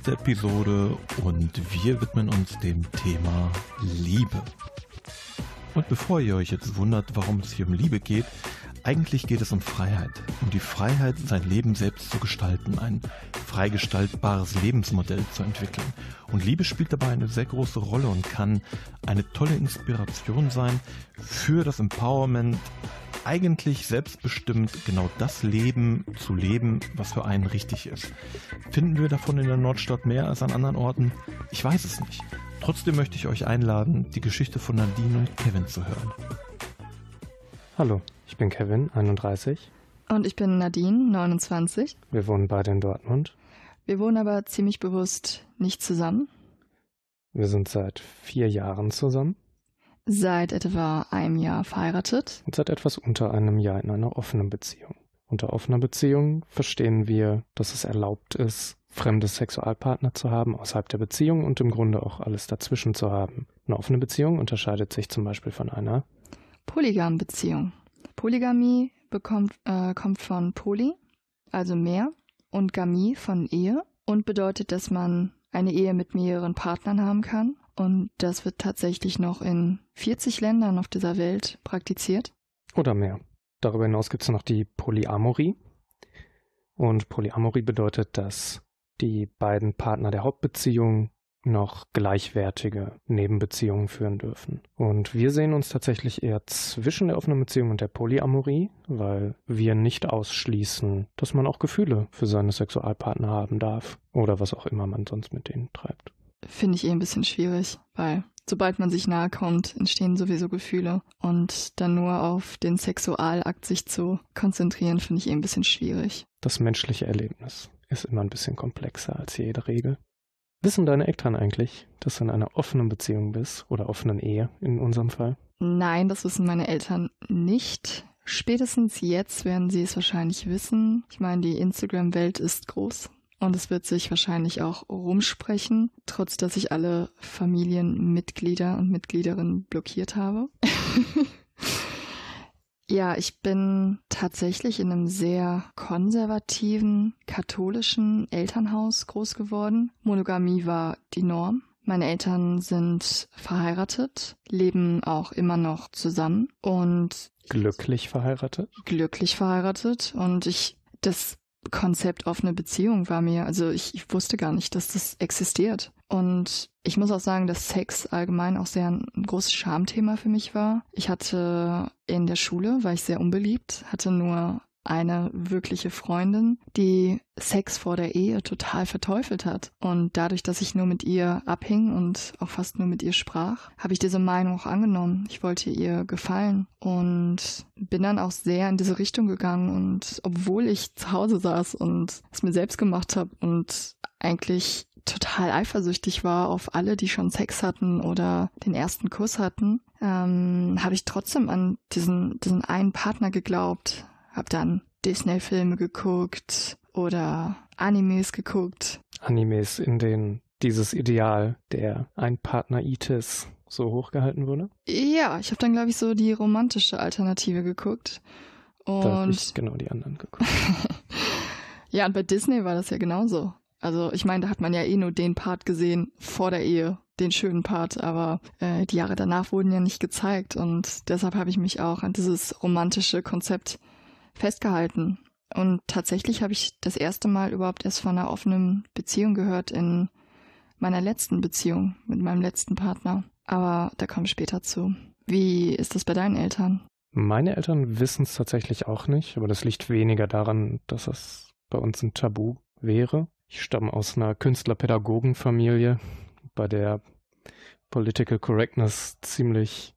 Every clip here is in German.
Siebte Episode und wir widmen uns dem Thema Liebe. Und bevor ihr euch jetzt wundert, warum es hier um Liebe geht, eigentlich geht es um Freiheit. Um die Freiheit, sein Leben selbst zu gestalten, ein freigestaltbares Lebensmodell zu entwickeln. Und Liebe spielt dabei eine sehr große Rolle und kann eine tolle Inspiration sein für das Empowerment, eigentlich selbstbestimmt genau das Leben zu leben, was für einen richtig ist. Finden wir davon in der Nordstadt mehr als an anderen Orten? Ich weiß es nicht. Trotzdem möchte ich euch einladen, die Geschichte von Nadine und Kevin zu hören. Hallo, ich bin Kevin, 31. Und ich bin Nadine, 29. Wir wohnen beide in Dortmund. Wir wohnen aber ziemlich bewusst nicht zusammen. Wir sind seit vier Jahren zusammen. Seit etwa einem Jahr verheiratet. Und seit etwas unter einem Jahr in einer offenen Beziehung. Unter offener Beziehung verstehen wir, dass es erlaubt ist, fremde Sexualpartner zu haben außerhalb der Beziehung und im Grunde auch alles dazwischen zu haben. Eine offene Beziehung unterscheidet sich zum Beispiel von einer Polygam-Beziehung. Polygamie bekommt, äh, kommt von Poly, also mehr, und Gamie von Ehe und bedeutet, dass man eine Ehe mit mehreren Partnern haben kann. Und das wird tatsächlich noch in 40 Ländern auf dieser Welt praktiziert. Oder mehr. Darüber hinaus gibt es noch die Polyamorie. Und Polyamorie bedeutet, dass die beiden Partner der Hauptbeziehung noch gleichwertige Nebenbeziehungen führen dürfen. Und wir sehen uns tatsächlich eher zwischen der offenen Beziehung und der Polyamorie, weil wir nicht ausschließen, dass man auch Gefühle für seine Sexualpartner haben darf oder was auch immer man sonst mit denen treibt. Finde ich eh ein bisschen schwierig, weil sobald man sich nahe kommt, entstehen sowieso Gefühle und dann nur auf den Sexualakt sich zu konzentrieren, finde ich eh ein bisschen schwierig. Das menschliche Erlebnis ist immer ein bisschen komplexer als jede Regel. Wissen deine Eltern eigentlich, dass du in einer offenen Beziehung bist oder offenen Ehe in unserem Fall? Nein, das wissen meine Eltern nicht. Spätestens jetzt werden sie es wahrscheinlich wissen. Ich meine, die Instagram-Welt ist groß und es wird sich wahrscheinlich auch rumsprechen, trotz dass ich alle Familienmitglieder und Mitgliederinnen blockiert habe. Ja, ich bin tatsächlich in einem sehr konservativen, katholischen Elternhaus groß geworden. Monogamie war die Norm. Meine Eltern sind verheiratet, leben auch immer noch zusammen und glücklich verheiratet. Glücklich verheiratet und ich das Konzept offene Beziehung war mir, also ich, ich wusste gar nicht, dass das existiert. Und ich muss auch sagen, dass Sex allgemein auch sehr ein, großes Schamthema für mich war. Ich hatte in der Schule, war ich sehr unbeliebt, hatte nur eine wirkliche Freundin, die Sex vor der Ehe total verteufelt hat. Und dadurch, dass ich nur mit ihr abhing und auch fast nur mit ihr sprach, habe ich diese Meinung auch angenommen. Ich wollte ihr gefallen und bin dann auch sehr in diese Richtung gegangen. Und obwohl ich zu Hause saß und es mir selbst gemacht habe und eigentlich total eifersüchtig war auf alle, die schon Sex hatten oder den ersten Kuss hatten, ähm, habe ich trotzdem an diesen, diesen einen Partner geglaubt, hab dann Disney-Filme geguckt oder Animes geguckt. Animes, in denen dieses Ideal der Einpartner-Itis so hochgehalten wurde? Ja, ich habe dann, glaube ich, so die romantische Alternative geguckt. Und da habe ich genau die anderen geguckt. ja, und bei Disney war das ja genauso. Also ich meine, da hat man ja eh nur den Part gesehen vor der Ehe, den schönen Part, aber äh, die Jahre danach wurden ja nicht gezeigt und deshalb habe ich mich auch an dieses romantische Konzept festgehalten. Und tatsächlich habe ich das erste Mal überhaupt erst von einer offenen Beziehung gehört in meiner letzten Beziehung mit meinem letzten Partner. Aber da komme ich später zu. Wie ist das bei deinen Eltern? Meine Eltern wissen es tatsächlich auch nicht, aber das liegt weniger daran, dass es bei uns ein Tabu wäre. Ich stamme aus einer Künstlerpädagogenfamilie, bei der Political Correctness ziemlich,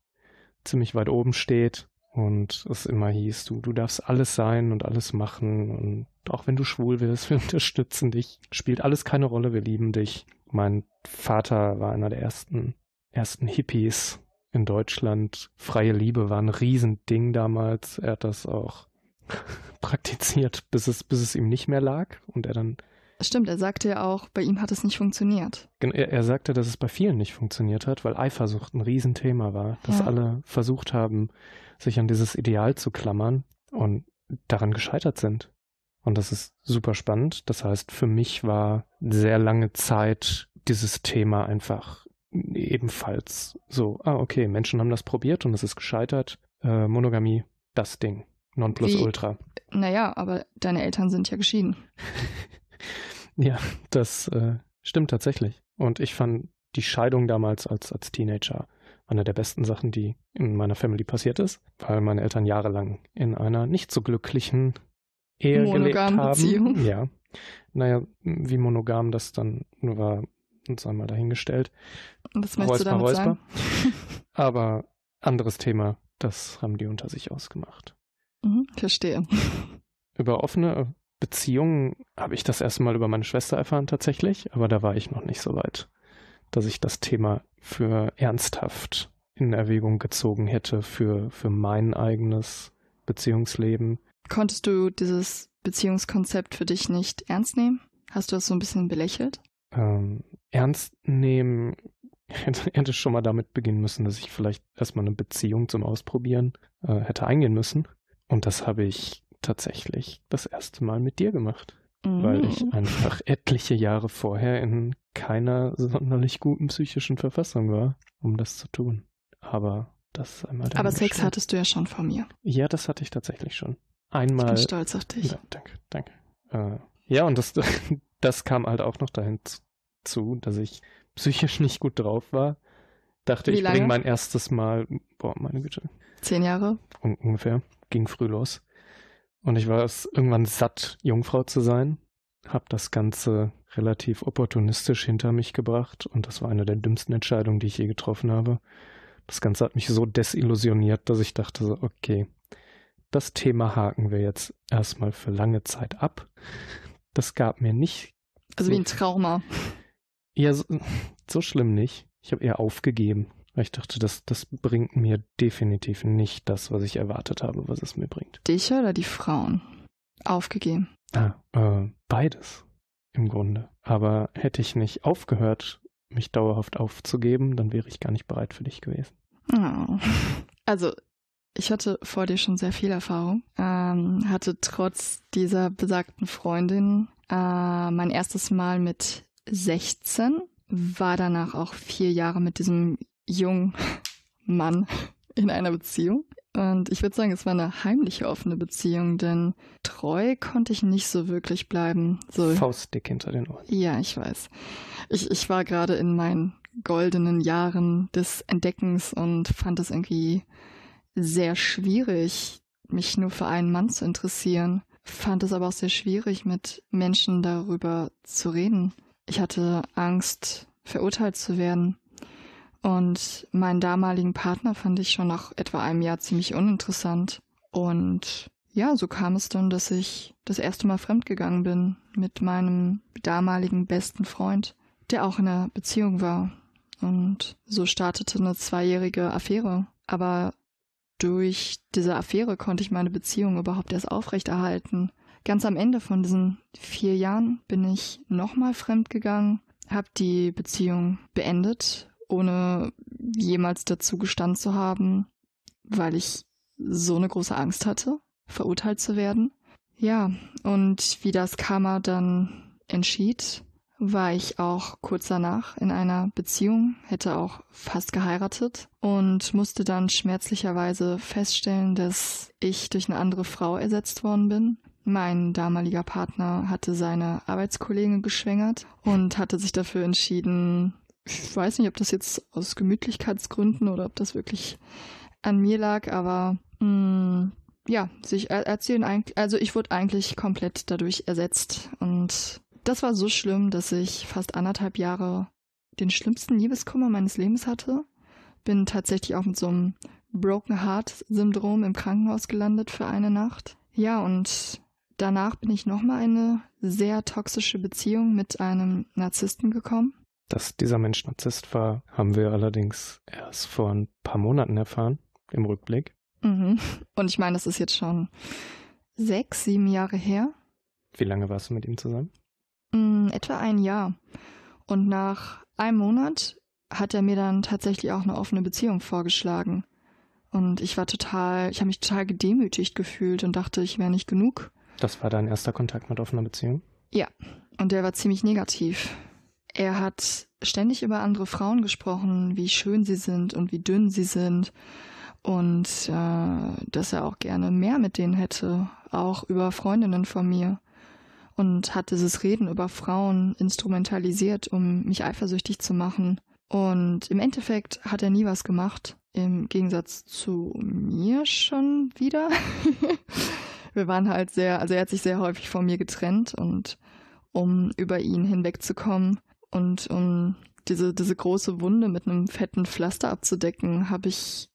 ziemlich weit oben steht. Und es immer hieß, du, du darfst alles sein und alles machen. Und auch wenn du schwul wirst, wir unterstützen dich. Spielt alles keine Rolle, wir lieben dich. Mein Vater war einer der ersten, ersten Hippies in Deutschland. Freie Liebe war ein Riesending damals. Er hat das auch praktiziert, bis es, bis es ihm nicht mehr lag. Und er dann Stimmt, er sagte ja auch, bei ihm hat es nicht funktioniert. Er, er sagte, dass es bei vielen nicht funktioniert hat, weil Eifersucht ein Riesenthema war. Dass ja. alle versucht haben, sich an dieses Ideal zu klammern und daran gescheitert sind. Und das ist super spannend. Das heißt, für mich war sehr lange Zeit dieses Thema einfach ebenfalls so, ah, okay, Menschen haben das probiert und es ist gescheitert. Äh, Monogamie, das Ding. Nonplusultra. Naja, aber deine Eltern sind ja geschieden. ja, das äh, stimmt tatsächlich. Und ich fand die Scheidung damals als, als Teenager eine der besten Sachen, die in meiner Family passiert ist, weil meine Eltern jahrelang in einer nicht so glücklichen Ehe gelebt haben. Beziehung. Ja. Naja, wie monogam das dann nur war, uns einmal dahingestellt. Und was möchtest Räusper, du damit Räusper. sagen? Aber anderes Thema, das haben die unter sich ausgemacht. Mhm, verstehe. Über offene Beziehungen habe ich das erste Mal über meine Schwester erfahren tatsächlich, aber da war ich noch nicht so weit, dass ich das Thema für ernsthaft in Erwägung gezogen hätte für, für mein eigenes Beziehungsleben. Konntest du dieses Beziehungskonzept für dich nicht ernst nehmen? Hast du das so ein bisschen belächelt? Ähm, ernst nehmen hätte, hätte schon mal damit beginnen müssen, dass ich vielleicht erstmal eine Beziehung zum Ausprobieren äh, hätte eingehen müssen. Und das habe ich tatsächlich das erste Mal mit dir gemacht. Mhm. Weil ich mm. einfach etliche Jahre vorher in keiner sonderlich guten psychischen Verfassung war, um das zu tun. Aber das einmal. Aber Sex hattest du ja schon vor mir. Ja, das hatte ich tatsächlich schon. Einmal. Ich bin stolz auf dich. Ja, danke, danke. Äh, ja, und das, das kam halt auch noch dahin zu, dass ich psychisch nicht gut drauf war. Dachte, Wie ich bringe mein erstes Mal, boah, meine Güte. Zehn Jahre? Un ungefähr. Ging früh los. Und ich war es irgendwann satt, Jungfrau zu sein. Hab das Ganze relativ opportunistisch hinter mich gebracht und das war eine der dümmsten Entscheidungen, die ich je getroffen habe. Das Ganze hat mich so desillusioniert, dass ich dachte so, okay, das Thema haken wir jetzt erstmal für lange Zeit ab. Das gab mir nicht. Also so, wie ein Trauma. Ja, so, so schlimm nicht. Ich habe eher aufgegeben, ich dachte, das, das bringt mir definitiv nicht das, was ich erwartet habe, was es mir bringt. Dich oder die Frauen? Aufgegeben. Ah, äh, beides im Grunde. Aber hätte ich nicht aufgehört, mich dauerhaft aufzugeben, dann wäre ich gar nicht bereit für dich gewesen. Oh. Also, ich hatte vor dir schon sehr viel Erfahrung, ähm, hatte trotz dieser besagten Freundin äh, mein erstes Mal mit 16, war danach auch vier Jahre mit diesem jungen Mann in einer Beziehung. Und ich würde sagen, es war eine heimliche offene Beziehung, denn treu konnte ich nicht so wirklich bleiben. So, Faustdick hinter den Ohren. Ja, ich weiß. Ich, ich war gerade in meinen goldenen Jahren des Entdeckens und fand es irgendwie sehr schwierig, mich nur für einen Mann zu interessieren. Fand es aber auch sehr schwierig, mit Menschen darüber zu reden. Ich hatte Angst, verurteilt zu werden. Und meinen damaligen Partner fand ich schon nach etwa einem Jahr ziemlich uninteressant. Und ja, so kam es dann, dass ich das erste Mal fremdgegangen bin mit meinem damaligen besten Freund, der auch in einer Beziehung war. Und so startete eine zweijährige Affäre. Aber durch diese Affäre konnte ich meine Beziehung überhaupt erst aufrechterhalten. Ganz am Ende von diesen vier Jahren bin ich nochmal fremdgegangen, habe die Beziehung beendet ohne jemals dazu gestanden zu haben, weil ich so eine große Angst hatte, verurteilt zu werden. Ja, und wie das Karma dann entschied, war ich auch kurz danach in einer Beziehung, hätte auch fast geheiratet und musste dann schmerzlicherweise feststellen, dass ich durch eine andere Frau ersetzt worden bin. Mein damaliger Partner hatte seine Arbeitskollegin geschwängert und hatte sich dafür entschieden, ich weiß nicht, ob das jetzt aus Gemütlichkeitsgründen oder ob das wirklich an mir lag, aber mh, mm, ja, sich erzählen eigentlich, also ich wurde eigentlich komplett dadurch ersetzt und das war so schlimm, dass ich fast anderthalb Jahre den schlimmsten Liebeskummer meines Lebens hatte. Bin tatsächlich auch mit so einem Broken Heart Syndrom im Krankenhaus gelandet für eine Nacht. Ja, und danach bin ich nochmal eine sehr toxische Beziehung mit einem Narzissten gekommen. Dass dieser Mensch Narzisst war, haben wir allerdings erst vor ein paar Monaten erfahren, im Rückblick. Mhm. Und ich meine, das ist jetzt schon sechs, sieben Jahre her. Wie lange warst du mit ihm zusammen? Mm, etwa ein Jahr. Und nach einem Monat hat er mir dann tatsächlich auch eine offene Beziehung vorgeschlagen. Und ich war total, ich habe mich total gedemütigt gefühlt und dachte, ich wäre nicht genug Das war dein erster Kontakt mit offener Beziehung? Ja, und der war ziemlich negativ. Er hat ständig über andere Frauen gesprochen, wie schön sie sind und wie dünn sie sind und äh, dass er auch gerne mehr mit denen hätte, auch über Freundinnen von mir. Und hat dieses Reden über Frauen instrumentalisiert, um mich eifersüchtig zu machen. Und im Endeffekt hat er nie was gemacht, im Gegensatz zu mir schon wieder. Wir waren halt sehr, also er hat sich sehr häufig von mir getrennt und um über ihn hinwegzukommen, und um diese, diese große Wunde mit einem fetten Pflaster abzudecken, habe ich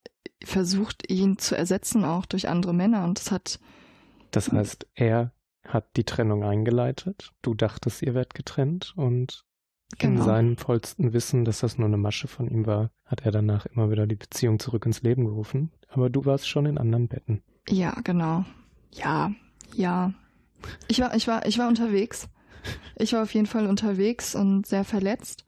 versucht, ihn zu ersetzen, auch durch andere Männer. Und das hat. Das heißt, er hat die Trennung eingeleitet. Du dachtest, ihr werdet getrennt und genau. in seinem vollsten Wissen, dass das nur eine Masche von ihm war, hat er danach immer wieder die Beziehung zurück ins Leben gerufen. Aber du warst schon in anderen Betten. Ja, genau. Ja, ja. Ich war, ich war, ich war unterwegs ich war auf jeden Fall unterwegs und sehr verletzt.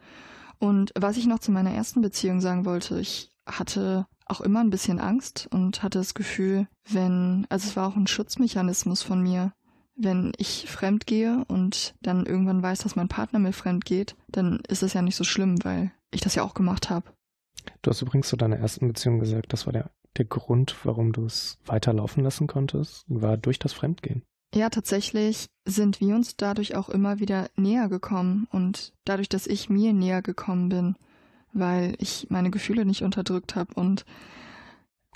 Und was ich noch zu meiner ersten Beziehung sagen wollte, ich hatte auch immer ein bisschen Angst und hatte das Gefühl, wenn, also es war auch ein Schutzmechanismus von mir, wenn ich fremd gehe und dann irgendwann weiß, dass mein Partner mir fremd geht, dann ist es ja nicht so schlimm, weil ich das ja auch gemacht habe. Du hast übrigens zu deiner ersten Beziehung gesagt, das war der, der Grund, warum du es weiterlaufen lassen konntest, war durch das Fremdgehen. Ja, tatsächlich sind wir uns dadurch auch immer wieder näher gekommen und dadurch, dass ich mir näher gekommen bin, weil ich meine Gefühle nicht unterdrückt habe und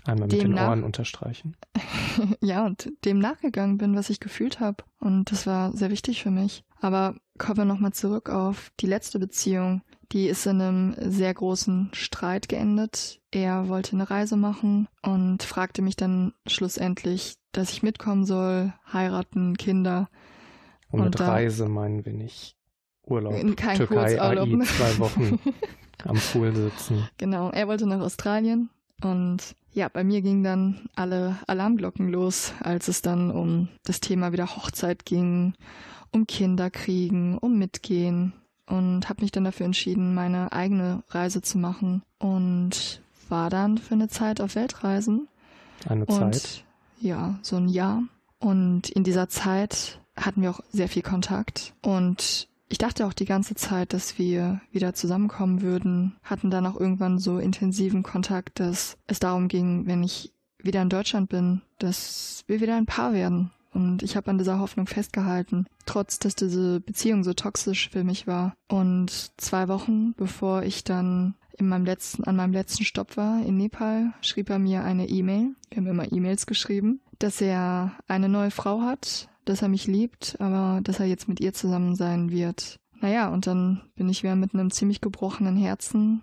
einmal mit den Ohren unterstreichen. ja, und dem nachgegangen bin, was ich gefühlt habe und das war sehr wichtig für mich. Aber kommen wir nochmal zurück auf die letzte Beziehung. Die ist in einem sehr großen Streit geendet. Er wollte eine Reise machen und fragte mich dann schlussendlich, dass ich mitkommen soll, heiraten, Kinder. Und, und mit da, Reise meinen wir nicht Urlaub. Kein Türkei, AI, ne? zwei Wochen am Pool sitzen. Genau, er wollte nach Australien und ja, bei mir gingen dann alle Alarmglocken los, als es dann um das Thema wieder Hochzeit ging, um Kinder kriegen, um Mitgehen und habe mich dann dafür entschieden, meine eigene Reise zu machen und war dann für eine Zeit auf Weltreisen. Eine und, Zeit? Ja, so ein Jahr. Und in dieser Zeit hatten wir auch sehr viel Kontakt und ich dachte auch die ganze Zeit, dass wir wieder zusammenkommen würden, hatten dann auch irgendwann so intensiven Kontakt, dass es darum ging, wenn ich wieder in Deutschland bin, dass wir wieder ein Paar werden. Und ich habe an dieser Hoffnung festgehalten, trotz dass diese Beziehung so toxisch für mich war. Und zwei Wochen bevor ich dann in meinem letzten, an meinem letzten Stopp war in Nepal, schrieb er mir eine E-Mail. Wir haben immer E-Mails geschrieben, dass er eine neue Frau hat, dass er mich liebt, aber dass er jetzt mit ihr zusammen sein wird. Naja, und dann bin ich wieder mit einem ziemlich gebrochenen Herzen.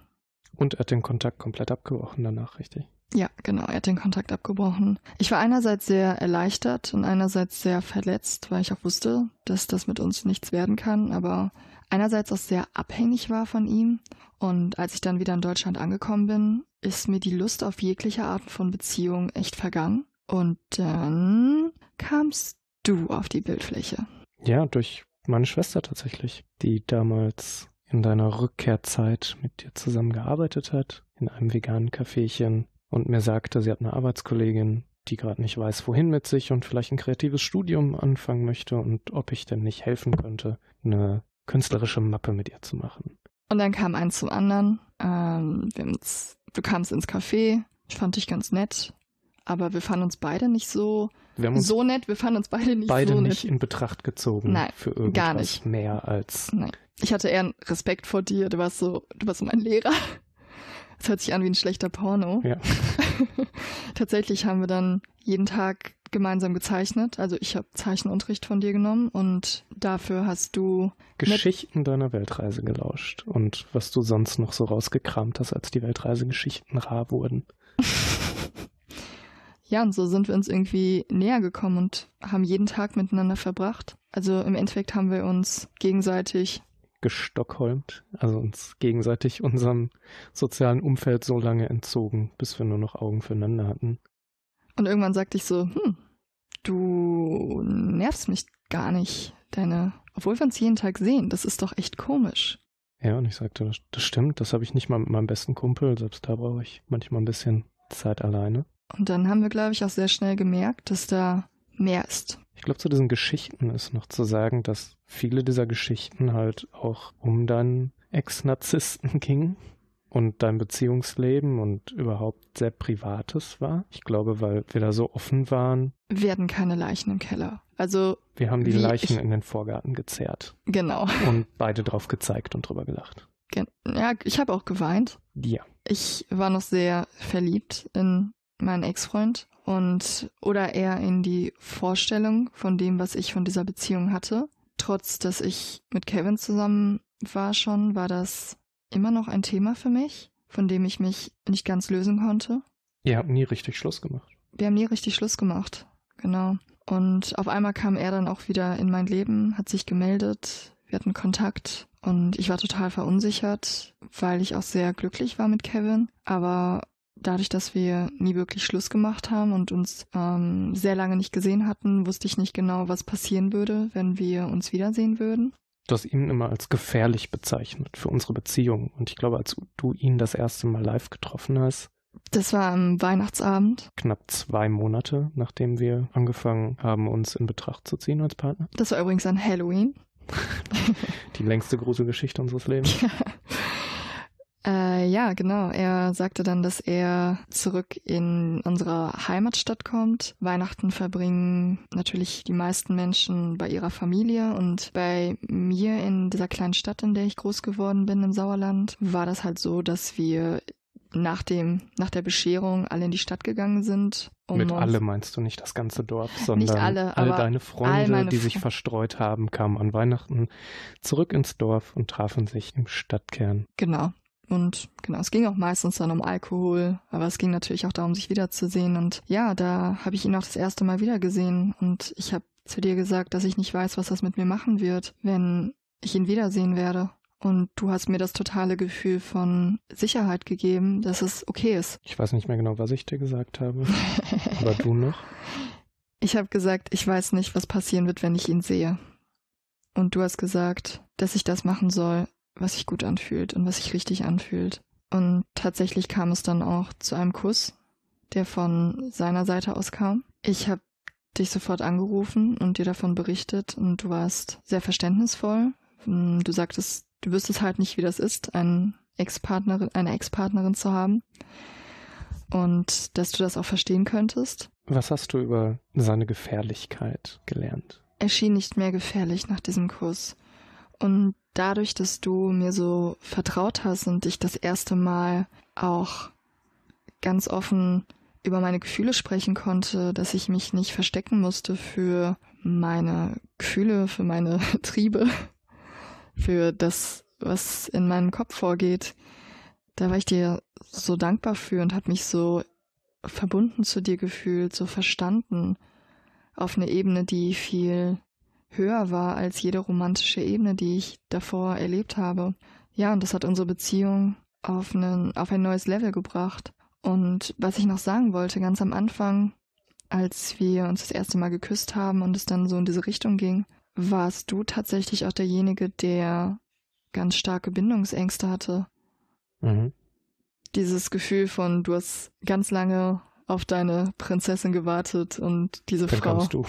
Und er hat den Kontakt komplett abgebrochen danach, richtig? Ja, genau, er hat den Kontakt abgebrochen. Ich war einerseits sehr erleichtert und einerseits sehr verletzt, weil ich auch wusste, dass das mit uns nichts werden kann, aber einerseits auch sehr abhängig war von ihm. Und als ich dann wieder in Deutschland angekommen bin, ist mir die Lust auf jegliche Art von Beziehung echt vergangen. Und dann kamst du auf die Bildfläche. Ja, durch meine Schwester tatsächlich, die damals in deiner Rückkehrzeit mit dir zusammengearbeitet hat, in einem veganen Caféchen und mir sagte, sie hat eine Arbeitskollegin, die gerade nicht weiß, wohin mit sich und vielleicht ein kreatives Studium anfangen möchte und ob ich denn nicht helfen könnte, eine künstlerische Mappe mit ihr zu machen. Und dann kam eins zum anderen. Ähm, uns, du kamst ins Café, ich fand dich ganz nett, aber wir fanden uns beide nicht so so nett. Wir fanden uns beide nicht beide so nett. Beide nicht in Betracht gezogen Nein, für irgendwas gar nicht. mehr als. Nein. Ich hatte eher Respekt vor dir. Du warst so, du warst so mein Lehrer. Das hört sich an wie ein schlechter Porno. Ja. Tatsächlich haben wir dann jeden Tag gemeinsam gezeichnet. Also ich habe Zeichenunterricht von dir genommen und dafür hast du Geschichten deiner Weltreise gelauscht und was du sonst noch so rausgekramt hast, als die Weltreisegeschichten rar wurden. ja, und so sind wir uns irgendwie näher gekommen und haben jeden Tag miteinander verbracht. Also im Endeffekt haben wir uns gegenseitig gestockholmt, also uns gegenseitig unserem sozialen Umfeld so lange entzogen, bis wir nur noch Augen füreinander hatten. Und irgendwann sagte ich so, hm, du nervst mich gar nicht, deine, obwohl wir uns jeden Tag sehen, das ist doch echt komisch. Ja, und ich sagte, das, das stimmt, das habe ich nicht mal mit meinem besten Kumpel, selbst da brauche ich manchmal ein bisschen Zeit alleine. Und dann haben wir, glaube ich, auch sehr schnell gemerkt, dass da mehr ist. Ich glaube, zu diesen Geschichten ist noch zu sagen, dass viele dieser Geschichten halt auch um deinen Ex-Narzissten gingen und dein Beziehungsleben und überhaupt sehr Privates war. Ich glaube, weil wir da so offen waren. Hatten keine Leichen im Keller. Also. Wir haben die Leichen ich, in den Vorgarten gezerrt. Genau. Und beide drauf gezeigt und drüber gelacht. Ja, ich habe auch geweint. Ja. Ich war noch sehr verliebt in meinen Ex-Freund und oder eher in die Vorstellung von dem, was ich von dieser Beziehung hatte. Trotz, dass ich mit Kevin zusammen war schon, war das immer noch ein Thema für mich, von dem ich mich nicht ganz lösen konnte. Ihr habt nie richtig Schluss gemacht. Wir haben nie richtig Schluss gemacht, genau. Und auf einmal kam er dann auch wieder in mein Leben, hat sich gemeldet, wir hatten Kontakt und ich war total verunsichert, weil ich auch sehr glücklich war mit Kevin. Aber dadurch, dass wir nie wirklich Schluss gemacht haben und uns ähm, sehr lange nicht gesehen hatten, wusste ich nicht genau, was passieren würde, wenn wir uns wiedersehen würden. Du hast ihn immer als gefährlich bezeichnet für unsere Beziehung. Und ich glaube, als du ihn das erste Mal live getroffen hast, das war am Weihnachtsabend. Knapp zwei Monate, nachdem wir angefangen haben, uns in Betracht zu ziehen als Partner. Das war übrigens an Halloween. Die längste Gruselgeschichte unseres Lebens. Äh, ja, genau. Er sagte dann, dass er zurück in unsere Heimatstadt kommt. Weihnachten verbringen natürlich die meisten Menschen bei ihrer Familie und bei mir in dieser kleinen Stadt, in der ich groß geworden bin, im Sauerland, war das halt so, dass wir nach dem, nach der Bescherung alle in die Stadt gegangen sind. Um Mit alle meinst du nicht das ganze Dorf, sondern alle, all deine Freunde, all die sich verstreut haben, kamen an Weihnachten zurück ins Dorf und trafen sich im Stadtkern. Genau. Und genau, es ging auch meistens dann um Alkohol, aber es ging natürlich auch darum, sich wiederzusehen. Und ja, da habe ich ihn auch das erste Mal wieder gesehen. Und ich habe zu dir gesagt, dass ich nicht weiß, was das mit mir machen wird, wenn ich ihn wiedersehen werde. Und du hast mir das totale Gefühl von Sicherheit gegeben, dass es okay ist. Ich weiß nicht mehr genau, was ich dir gesagt habe. Aber du noch? Ich habe gesagt, ich weiß nicht, was passieren wird, wenn ich ihn sehe. Und du hast gesagt, dass ich das machen soll, was sich gut anfühlt und was sich richtig anfühlt. Und tatsächlich kam es dann auch zu einem Kuss, der von seiner Seite aus kam. Ich habe dich sofort angerufen und dir davon berichtet und du warst sehr verständnisvoll. Du sagtest, du wüsstest halt nicht, wie das ist, einen Ex-Partnerin, eine Ex-Partnerin zu haben. Und dass du das auch verstehen könntest. Was hast du über seine Gefährlichkeit gelernt? Er schien nicht mehr gefährlich nach diesem Kuss. Und dadurch, dass du mir so vertraut hast und ich das erste Mal auch ganz offen über meine Gefühle sprechen konnte, dass ich mich nicht verstecken musste für meine Gefühle, für meine Triebe, für das, was in meinem Kopf vorgeht. Da war ich dir so dankbar für und habe mich so verbunden zu dir gefühlt, so verstanden auf eine Ebene, die viel höher war als jede romantische Ebene, die ich davor erlebt habe. Ja, und das hat unsere Beziehung auf, einen, auf ein neues Level gebracht. Und was ich noch sagen wollte, ganz am Anfang, als wir uns das erste Mal geküsst haben und es dann so in diese Richtung ging, warst du tatsächlich auch derjenige, der ganz starke Bindungsängste hatte. Mhm. Dieses Gefühl von, du hast ganz lange auf deine Prinzessin gewartet und diese dann Frau. Du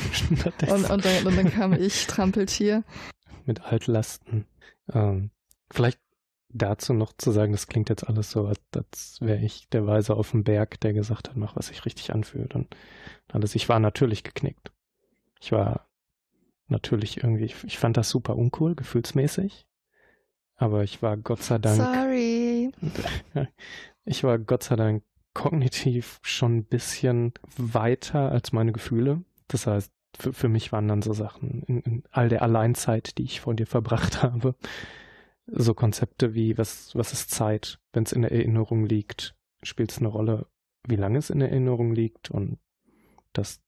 und, und, dann, und dann kam ich, Trampeltier. Mit Altlasten. Ähm, vielleicht dazu noch zu sagen, das klingt jetzt alles so, als, als wäre ich der Weise auf dem Berg, der gesagt hat, mach, was sich richtig anfühlt. Und alles. Ich war natürlich geknickt. Ich war natürlich irgendwie, ich, ich fand das super uncool, gefühlsmäßig. Aber ich war Gott sei Dank. Sorry. Ich war Gott sei Dank kognitiv schon ein bisschen weiter als meine Gefühle. Das heißt, für, für mich waren dann so Sachen in, in all der Alleinzeit, die ich vor dir verbracht habe, so Konzepte wie, was, was ist Zeit, wenn es in der Erinnerung liegt, spielt es eine Rolle, wie lange es in der Erinnerung liegt und dass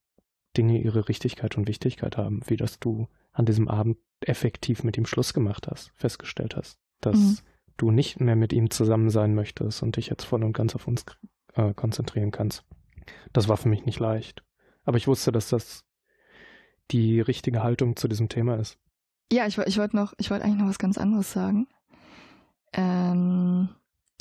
Dinge ihre Richtigkeit und Wichtigkeit haben, wie dass du an diesem Abend effektiv mit ihm Schluss gemacht hast, festgestellt hast, dass mhm. du nicht mehr mit ihm zusammen sein möchtest und dich jetzt voll und ganz auf uns äh, konzentrieren kannst. Das war für mich nicht leicht. Aber ich wusste, dass das die richtige Haltung zu diesem Thema ist. Ja, ich, ich wollte noch, ich wollte eigentlich noch was ganz anderes sagen. Ähm,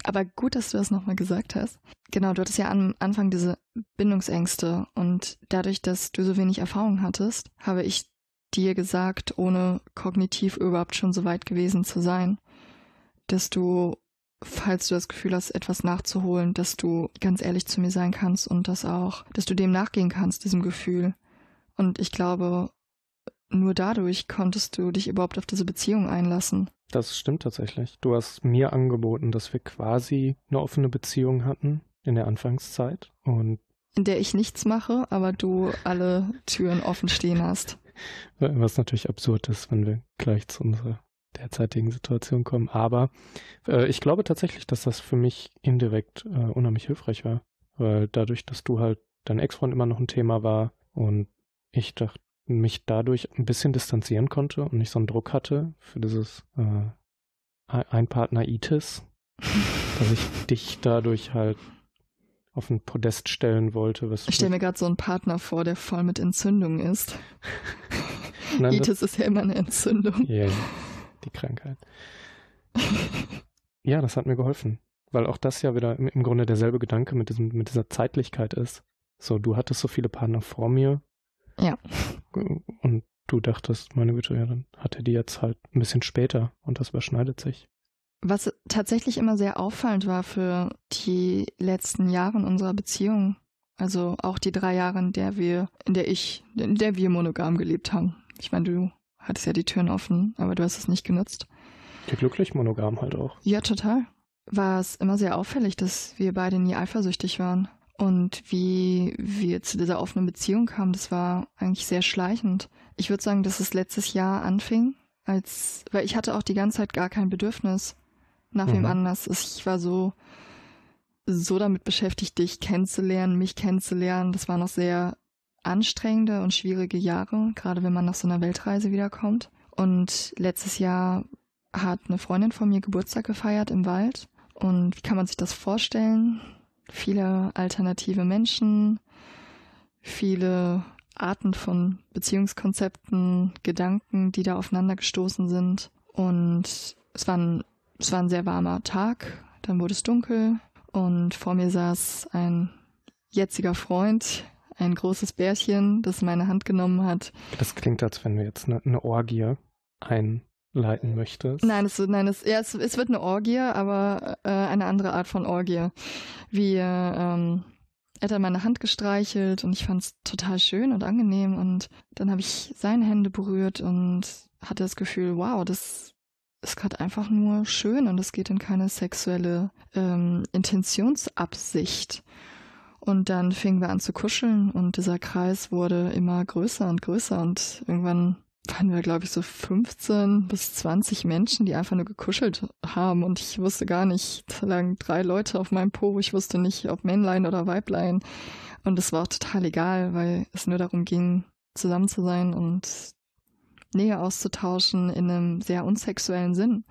Aber gut, dass du das nochmal gesagt hast. Genau, du hattest ja am Anfang diese Bindungsängste und dadurch, dass du so wenig Erfahrung hattest, habe ich dir gesagt, ohne kognitiv überhaupt schon so weit gewesen zu sein, dass du, falls du das Gefühl hast, etwas nachzuholen, dass du ganz ehrlich zu mir sein kannst und das auch, dass du dem nachgehen kannst, diesem Gefühl. Und ich glaube, nur dadurch konntest du dich überhaupt auf diese Beziehung einlassen. Das stimmt tatsächlich. Du hast mir angeboten, dass wir quasi eine offene Beziehung hatten in der Anfangszeit und in der ich nichts mache, aber du alle Türen offen stehen hast. Was natürlich absurd ist, wenn wir gleich zu unserer derzeitigen Situation kommen. Aber äh, ich glaube tatsächlich, dass das für mich indirekt äh, unheimlich hilfreich war. Weil dadurch, dass du halt dein Ex-Freund immer noch ein Thema war und ich dachte, mich dadurch ein bisschen distanzieren konnte und nicht so einen Druck hatte für dieses äh, Einpartner-Itis, dass ich dich dadurch halt auf ein Podest stellen wollte. Ich stelle mir gerade so einen Partner vor, der voll mit Entzündung ist. Nein, Itis ist ja immer eine Entzündung. Yeah, die Krankheit. ja, das hat mir geholfen, weil auch das ja wieder im, Grunde derselbe Gedanke mit, diesem, mit dieser Zeitlichkeit ist. So, du hattest so viele Partner vor mir, ja. Und du dachtest, meine Güte, ja, dann hat er die jetzt halt ein bisschen später und das überschneidet sich. Was tatsächlich immer sehr auffallend war für die letzten Jahre in unserer Beziehung, also auch die drei Jahre, in der wir, in der ich, in der wir monogam gelebt haben. Ich meine, du hattest ja die Türen offen, aber du hast es nicht genutzt. Ja, glücklich monogam halt auch. Ja, total. War es immer sehr auffällig, dass wir beide nie eifersüchtig waren. Und wie wir zu dieser offenen Beziehung kamen, das war eigentlich sehr schleichend. Ich würde sagen, dass es letztes Jahr anfing, als, weil ich hatte auch die ganze Zeit gar kein Bedürfnis nach mhm. wem anders. Ich war so, so damit beschäftigt, dich kennenzulernen, mich kennenzulernen. Das waren noch sehr anstrengende und schwierige Jahre, gerade wenn man nach so einer Weltreise wiederkommt. Und letztes Jahr hat eine Freundin von mir Geburtstag gefeiert im Wald. Und wie kann man sich das vorstellen? viele alternative Menschen, viele Arten von Beziehungskonzepten, Gedanken, die da aufeinander gestoßen sind. Und es war ein, es war ein sehr warmer Tag, dann wurde es dunkel und vor mir saß ein jetziger Freund, ein großes Bärchen, das meine Hand genommen hat. Das klingt, als wenn wir jetzt eine, eine Orgie ein leiten möchtest. Nein, es, nein es, ja, es, es wird eine Orgie, aber äh, eine andere Art von Orgie. Wie ähm, er hat dann meine Hand gestreichelt und ich fand es total schön und angenehm und dann habe ich seine Hände berührt und hatte das Gefühl, wow, das ist gerade einfach nur schön und es geht in keine sexuelle ähm, Intentionsabsicht. Und dann fingen wir an zu kuscheln und dieser Kreis wurde immer größer und größer und irgendwann waren wir, glaube ich, so 15 bis 20 Menschen, die einfach nur gekuschelt haben. Und ich wusste gar nicht, da lagen drei Leute auf meinem Po. Ich wusste nicht, ob Männlein oder Weiblein. Und es war auch total egal, weil es nur darum ging, zusammen zu sein und Nähe auszutauschen in einem sehr unsexuellen Sinn.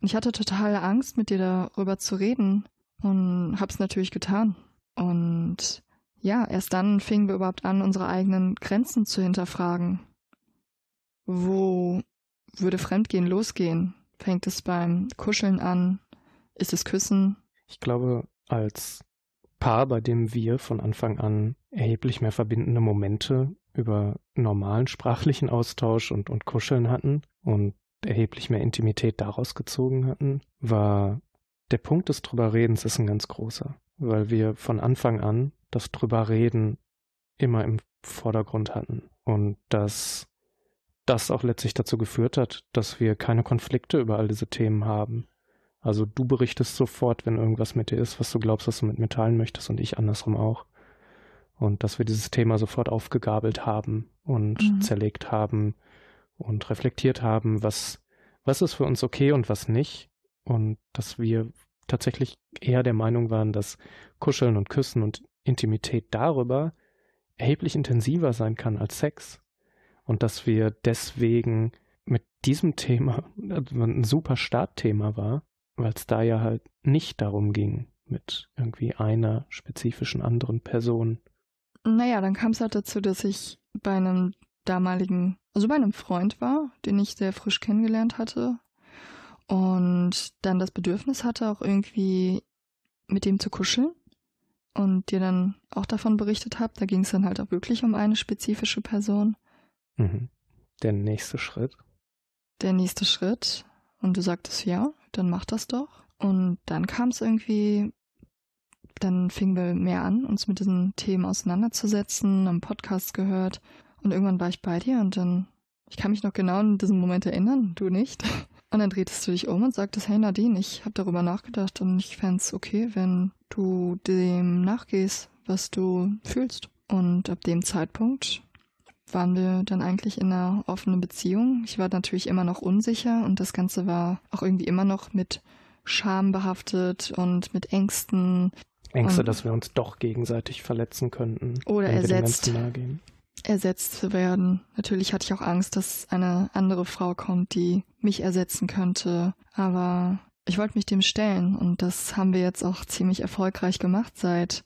Und ich hatte total Angst, mit dir darüber zu reden und hab's natürlich getan. Und ja, erst dann fingen wir überhaupt an, unsere eigenen Grenzen zu hinterfragen wo würde Fremdgehen losgehen? Fängt es beim Kuscheln an? Ist es Küssen? Ich glaube, als Paar, bei dem wir von Anfang an erheblich mehr verbindende Momente über normalen sprachlichen Austausch und, und Kuscheln hatten und erheblich mehr Intimität daraus gezogen hatten, war der Punkt des Drüberredens ist ein ganz großer, weil wir von Anfang an das Drüberreden immer im Vordergrund hatten und das das auch letztlich dazu geführt hat, dass wir keine Konflikte über all diese Themen haben. Also du berichtest sofort, wenn irgendwas mit dir ist, was du glaubst, was du mit mir teilen möchtest und ich andersrum auch. Und dass wir dieses Thema sofort aufgegabelt haben und mhm. zerlegt haben und reflektiert haben, was, was ist für uns okay und was nicht. Und dass wir tatsächlich eher der Meinung waren, dass Kuscheln und Küssen und Intimität darüber erheblich intensiver sein kann als Sex und dass wir deswegen mit diesem Thema also ein super Startthema war, weil es da ja halt nicht darum ging, mit irgendwie einer spezifischen anderen Person. Naja, dann kam es halt dazu, dass ich bei einem damaligen, also bei einem Freund war, den ich sehr frisch kennengelernt hatte. Und dann das Bedürfnis hatte, auch irgendwie mit dem zu kuscheln und dir dann auch davon berichtet habe. Da ging es dann halt auch wirklich um eine spezifische Person. Mhm. Der nächste Schritt. Der nächste Schritt. Und du sagtest ja, dann mach das doch. Und dann kam es irgendwie, dann fingen wir mehr an, uns mit diesen Themen auseinanderzusetzen, am Podcast gehört. Und irgendwann war ich bei dir und dann, ich kann mich noch genau in diesem Moment erinnern, du nicht. Und dann drehtest du dich um und sagtest, hey Nadine, ich habe darüber nachgedacht und ich fände es okay, wenn du dem nachgehst, was du fühlst. Und ab dem Zeitpunkt waren wir dann eigentlich in einer offenen Beziehung. Ich war natürlich immer noch unsicher und das Ganze war auch irgendwie immer noch mit Scham behaftet und mit Ängsten. Ängste, Und- dass wir uns doch gegenseitig verletzen könnten. Oder wenn wir dem ersetzt. Ersetzt zu werden. Natürlich hatte ich auch Angst, dass eine andere Frau kommt, die mich ersetzen könnte. Aber ich wollte mich dem stellen und das haben wir jetzt auch ziemlich erfolgreich gemacht seit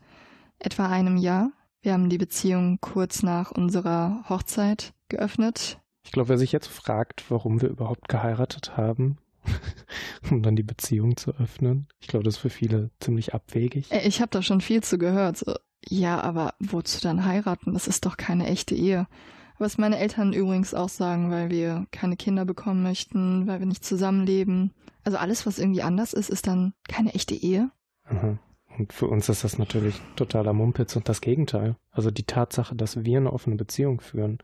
etwa einem Jahr. Wir haben die Beziehung kurz nach unserer Hochzeit geöffnet. Ich glaube, wer sich jetzt fragt, warum wir überhaupt geheiratet haben, um dann die Beziehung zu öffnen, ich glaube, das ist für viele ziemlich abwegig. Äh, Ich habe da schon viel zu gehört. So, ja, aber wozu dann heiraten? Das ist doch keine echte Ehe. Was meine Eltern übrigens auch sagen, weil wir keine Kinder bekommen möchten, weil wir nicht zusammenleben. Also alles, was irgendwie anders ist, ist dann keine echte Ehe. Aha. Und für uns ist das natürlich totaler Mumpitz und das Gegenteil. Also die Tatsache, dass wir eine offene Beziehung führen,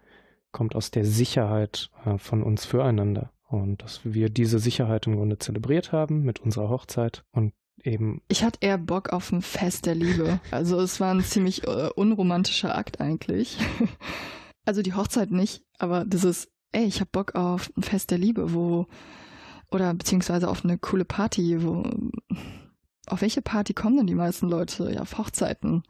kommt aus der Sicherheit äh, von uns füreinander. Und dass wir diese Sicherheit im Grunde zelebriert haben mit unserer Hochzeit und eben Ich hatte eher Bock auf ein Fest der Liebe. Also es war ein ziemlich äh, unromantischer Akt eigentlich. Also die Hochzeit nicht, aber dieses, ey, ich hab Bock auf ein Fest der Liebe, wo, oder beziehungsweise auf eine coole Party, wo, auf welche Party kommen denn die meisten Leute? Ja, auf Hochzeiten.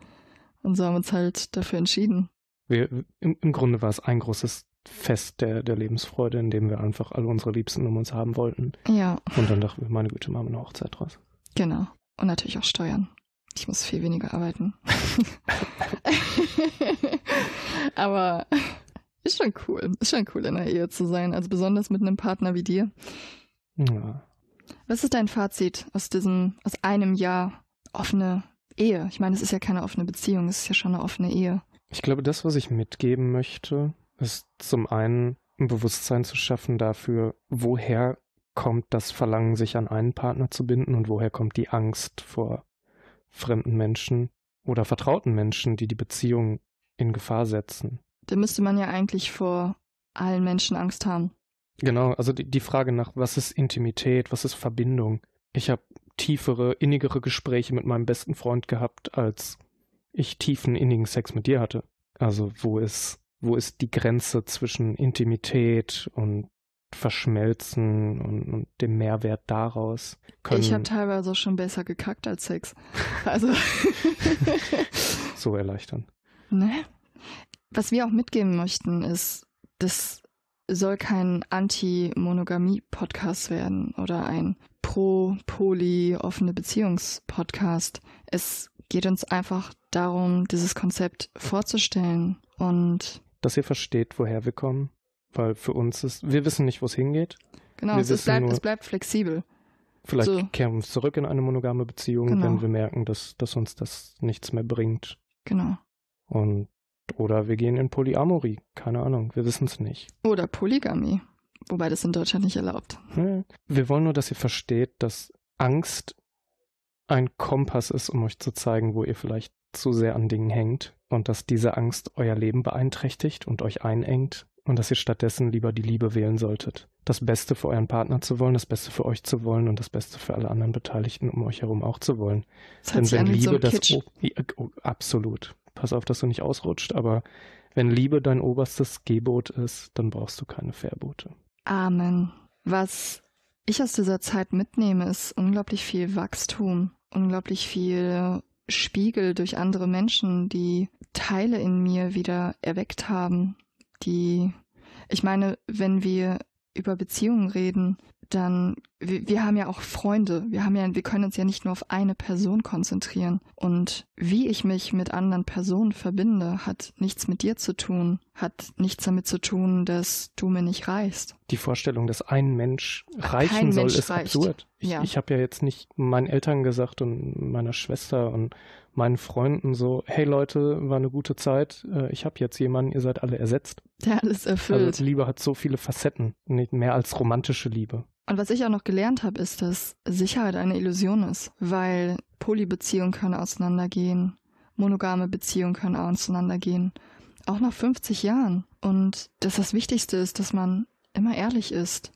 Und so haben wir uns halt dafür entschieden. Wir, im, Im Grunde war es ein großes Fest der, der Lebensfreude, in dem wir einfach alle unsere Liebsten um uns haben wollten. Ja, Und dann dachten wir, meine Güte, machen wir eine Hochzeit draus. Genau. Und natürlich auch Steuern. Ich muss viel weniger arbeiten. Aber ist schon cool. Ist schon cool, in einer Ehe zu sein. Also besonders mit einem Partner wie dir. Ja. Was ist dein Fazit aus diesem, aus einem Jahr offene Ehe? Ich meine, es ist ja keine offene Beziehung, es ist ja schon eine offene Ehe. Ich glaube, das, was ich mitgeben möchte, ist zum einen ein Bewusstsein zu schaffen dafür, woher kommt das Verlangen, sich an einen Partner zu binden und woher kommt die Angst vor fremden Menschen oder vertrauten Menschen, die die Beziehung in Gefahr setzen. Da müsste man ja eigentlich vor allen Menschen Angst haben. Genau, also die, die Frage nach, was ist Intimität, was ist Verbindung? Ich habe tiefere, innigere Gespräche mit meinem besten Freund gehabt, als ich tiefen, innigen Sex mit dir hatte. Also wo ist, wo ist die Grenze zwischen Intimität und Verschmelzen und, und dem Mehrwert daraus? Können Ich habe teilweise schon besser gekackt als Sex. Also, so erleichtern. ne? Was wir auch mitgeben möchten, ist, das soll kein Anti-Monogamie-Podcast werden oder ein Pro-Poly-offene Beziehungs-Podcast. Es geht uns einfach darum, dieses Konzept vorzustellen und Dass ihr versteht, woher wir kommen. Weil für uns ist, wir wissen nicht, wo es hingeht. genau, es, bleibt, nur- es bleibt flexibel. Vielleicht So. kehren wir uns zurück in eine monogame Beziehung, Genau. wenn wir merken, dass, dass uns das nichts mehr bringt. Genau. Und oder wir gehen in Polyamorie. Keine Ahnung, wir wissen es nicht. Oder Polygamie. Wobei das in Deutschland nicht erlaubt. Ne? Wir wollen nur, dass ihr versteht, dass Angst ein Kompass ist, um euch zu zeigen, wo ihr vielleicht zu sehr an Dingen hängt und dass diese Angst euer Leben beeinträchtigt und euch einengt und dass ihr stattdessen lieber die Liebe wählen solltet. Das Beste für euren Partner zu wollen, das Beste für euch zu wollen und das Beste für alle anderen Beteiligten um euch herum auch zu wollen. Das Denn wenn so Liebe ein das Kitsch. O- Ja, oh, absolut. Pass auf, dass du nicht ausrutscht, aber wenn Liebe dein oberstes Gebot ist, dann brauchst du keine Verbote. Amen. Was ich aus dieser Zeit mitnehme, ist unglaublich viel Wachstum, unglaublich viel Spiegel durch andere Menschen, die Teile in mir wieder erweckt haben, die, ich meine, wenn wir über Beziehungen reden, dann wir, wir haben ja auch Freunde. Wir haben ja, wir können uns ja nicht nur auf eine Person konzentrieren. Und wie ich mich mit anderen Personen verbinde, hat nichts mit dir zu tun, hat nichts damit zu tun, dass du mir nicht reichst. Die Vorstellung, dass ein Mensch reichen Kein soll, Mensch ist reicht. absurd. Ich, ja. ich habe ja jetzt nicht meinen Eltern gesagt und meiner Schwester und meinen Freunden so, hey Leute, war eine gute Zeit, äh, ich habe jetzt jemanden, ihr seid alle ersetzt. Der alles erfüllt. Also Liebe hat so viele Facetten, nicht mehr als romantische Liebe. Und was ich auch noch gelernt habe, ist, dass Sicherheit eine Illusion ist, weil Polybeziehungen können auseinandergehen, monogame Beziehungen können auseinandergehen, auch nach 50 Jahren. Und dass das Wichtigste ist, dass man immer ehrlich ist,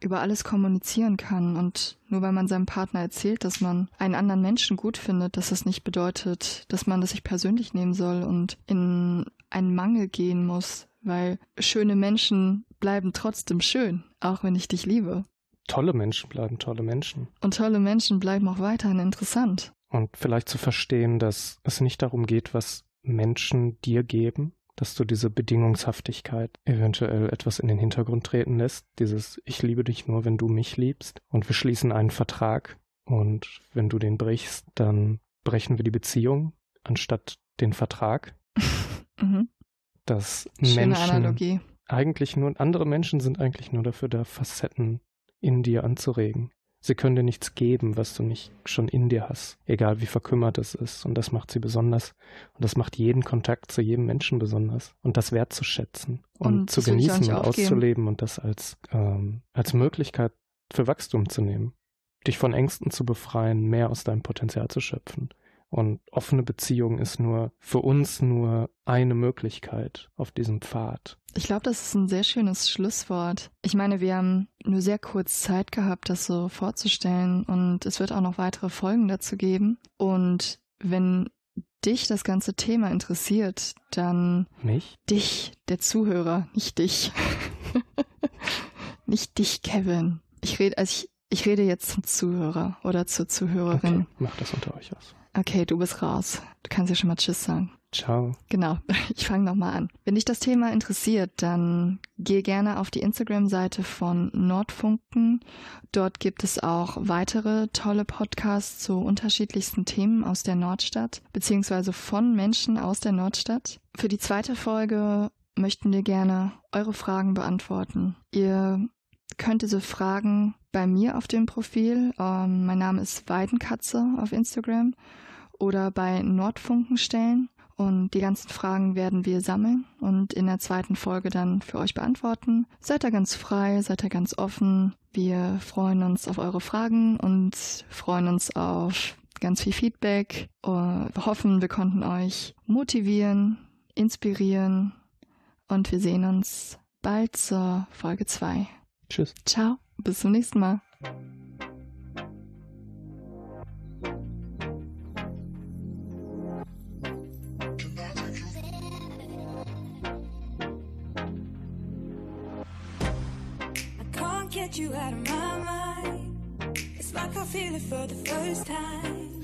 über alles kommunizieren kann und nur weil man seinem Partner erzählt, dass man einen anderen Menschen gut findet, dass das nicht bedeutet, dass man das sich persönlich nehmen soll und in einen Mangel gehen muss, weil schöne Menschen bleiben trotzdem schön, auch wenn ich dich liebe. Tolle Menschen bleiben tolle Menschen. Und tolle Menschen bleiben auch weiterhin interessant. Und vielleicht zu verstehen, dass es nicht darum geht, was Menschen dir geben, dass du diese Bedingungshaftigkeit eventuell etwas in den Hintergrund treten lässt. Dieses Ich liebe dich nur, wenn du mich liebst. Und wir schließen einen Vertrag. Und wenn du den brichst, dann brechen wir die Beziehung anstatt den Vertrag. mhm. Dass Schöne Menschen Analogie. eigentlich nur, andere Menschen sind eigentlich nur dafür da, Facetten in dir anzuregen. Sie können dir nichts geben, was du nicht schon in dir hast, egal wie verkümmert es ist. Und das macht sie besonders. Und das macht jeden Kontakt zu jedem Menschen besonders. Und das wertzuschätzen und, und zu genießen und auszuleben und das als, ähm, als Möglichkeit für Wachstum zu nehmen. Dich von Ängsten zu befreien, mehr aus deinem Potenzial zu schöpfen. Und offene Beziehung ist nur für uns nur eine Möglichkeit auf diesem Pfad. Ich glaube, das ist ein sehr schönes Schlusswort. Ich meine, wir haben nur sehr kurz Zeit gehabt, das so vorzustellen und es wird auch noch weitere Folgen dazu geben. Und wenn dich das ganze Thema interessiert, dann mich? Dich, der Zuhörer, nicht dich. nicht dich, Kevin. Ich rede, also ich, ich rede jetzt zum Zuhörer oder zur Zuhörerin. Okay, mach das unter euch aus. Okay, du bist raus. Du kannst ja schon mal Tschüss sagen. Ciao. Genau, ich fange nochmal an. Wenn dich das Thema interessiert, dann geh gerne auf die Instagram-Seite von Nordfunken. Dort gibt es auch weitere tolle Podcasts zu unterschiedlichsten Themen aus der Nordstadt, beziehungsweise von Menschen aus der Nordstadt. Für die zweite Folge möchten wir gerne eure Fragen beantworten. Ihr könnt diese Fragen bei mir auf dem Profil, ähm, mein Name ist Weidenkatze auf Instagram, oder bei Nordfunken stellen. Und die ganzen Fragen werden wir sammeln und in der zweiten Folge dann für euch beantworten. Seid da ganz frei, seid da ganz offen. Wir freuen uns auf eure Fragen und freuen uns auf ganz viel Feedback. Wir hoffen, wir konnten euch motivieren, inspirieren und wir sehen uns bald zur Folge 2. Tschüss. Ciao, bis zum nächsten Mal. get you out of my mind. It's like I feel it for the first time.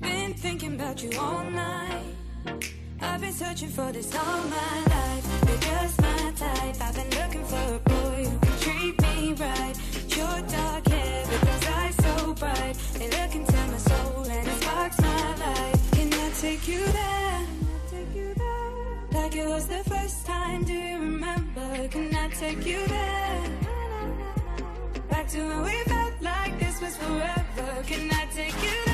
Been thinking about you all night. I've been searching for this all my life. You're just my type. I've been looking for a boy who can treat right. Your dark hair, but those eyes so bright. My soul and it sparks my life. Can I take you there? Like it was the first time, do you remember? Can I take you there? Back to when we felt like this was forever. Can I take you there?